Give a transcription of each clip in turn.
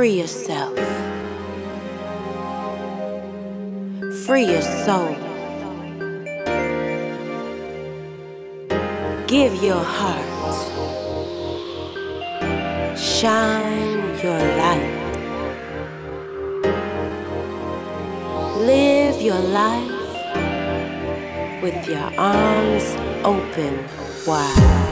Yourself. Free your soul. Give your heart. Shine your light. Live your life with your arms open wide.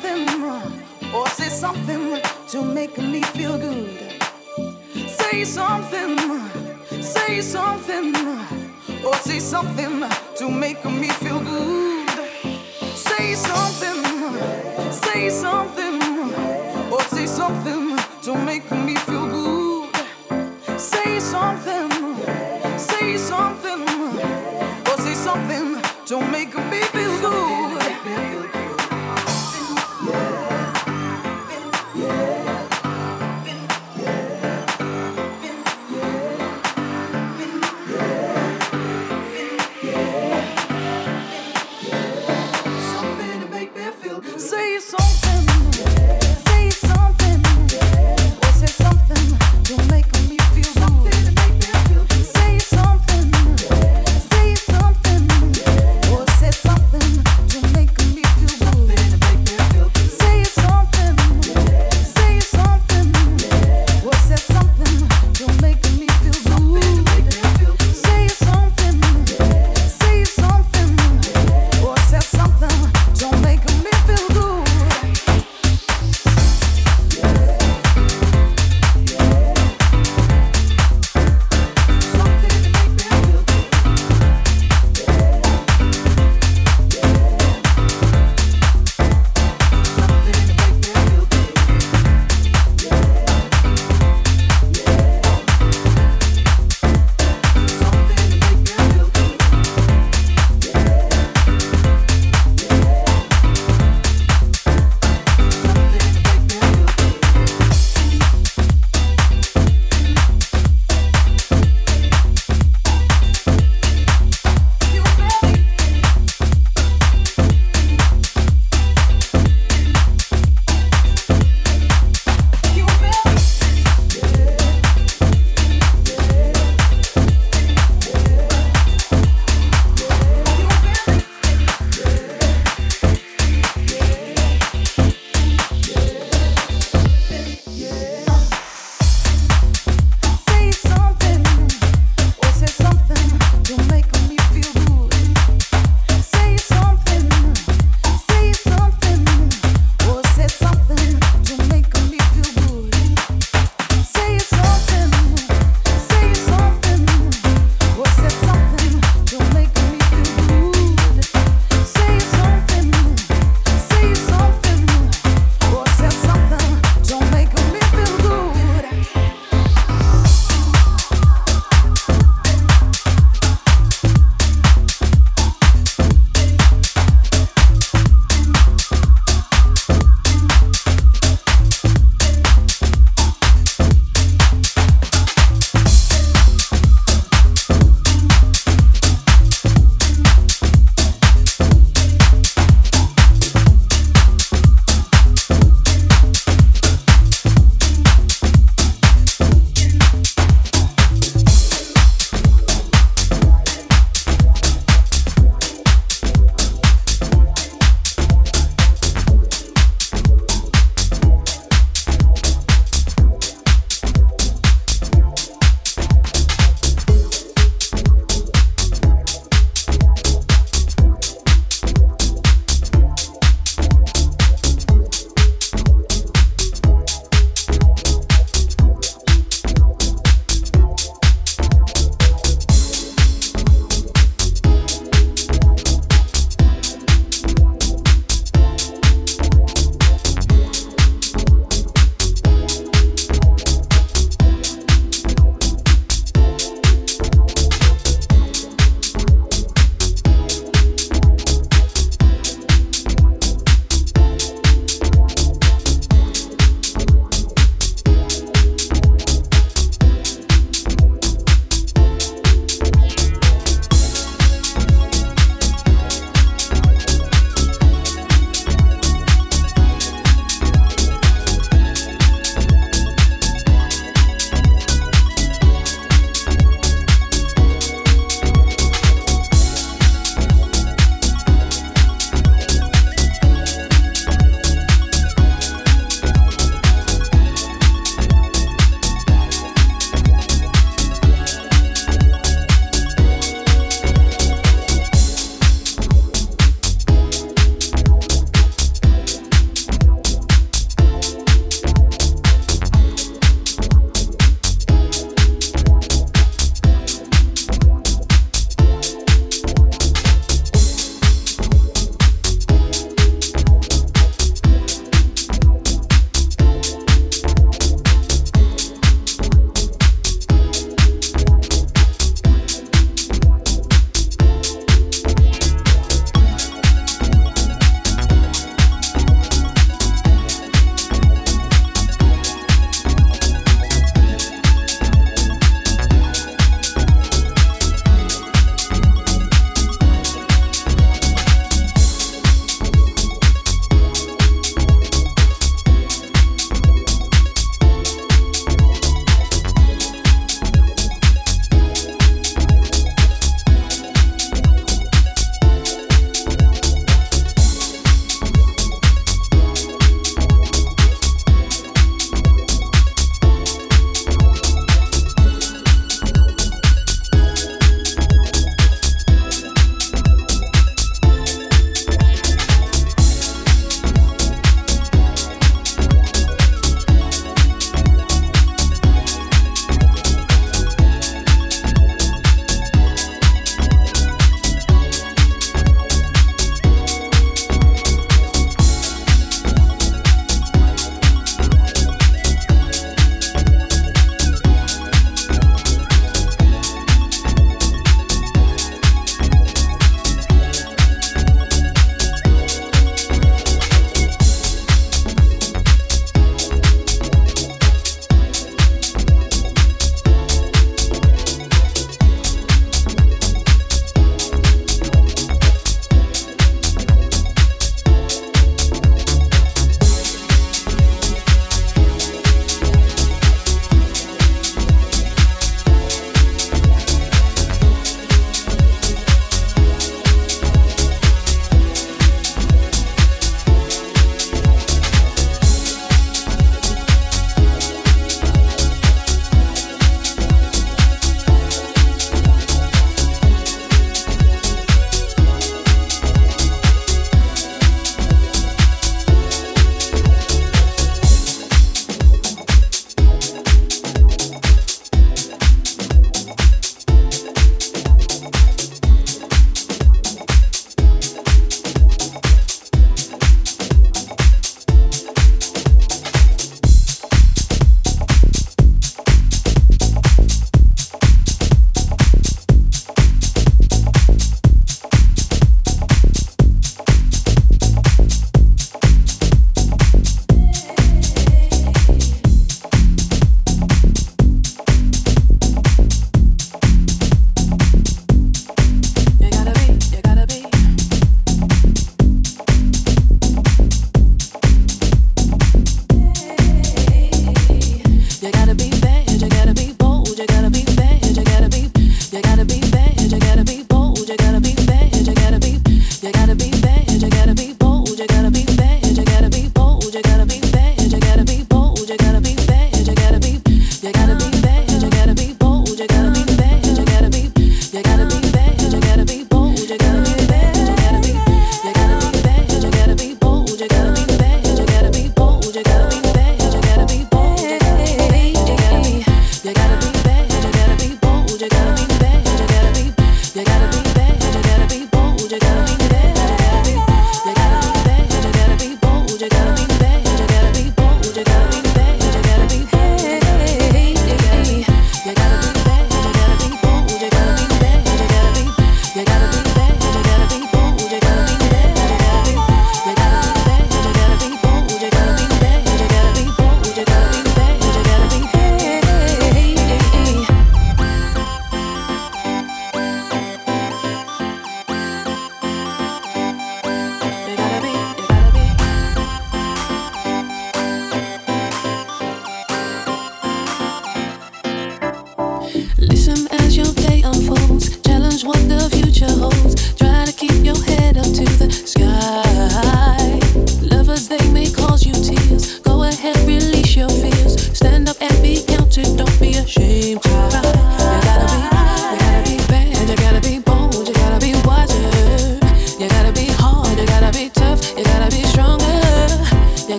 Something. Or say something to make me feel good. Say something. Say something. Or say something to make me feel good. Say something. Say something. Or say something to make me feel good. Say something. Say something. Or say something to make me feel good.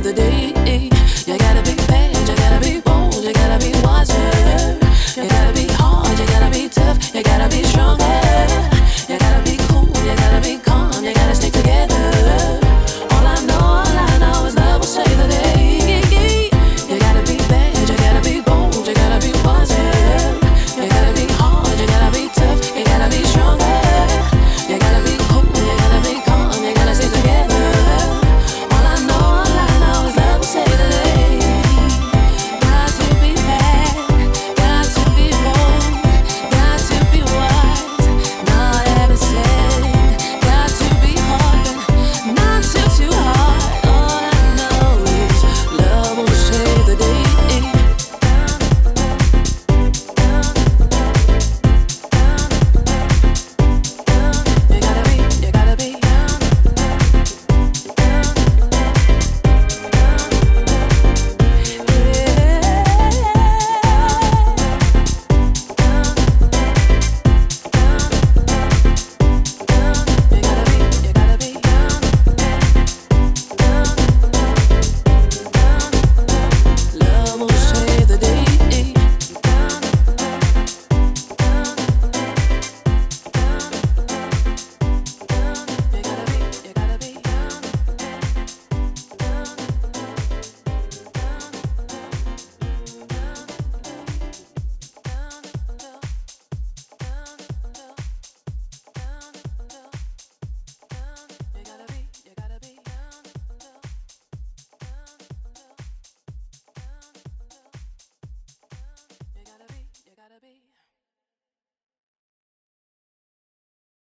the day.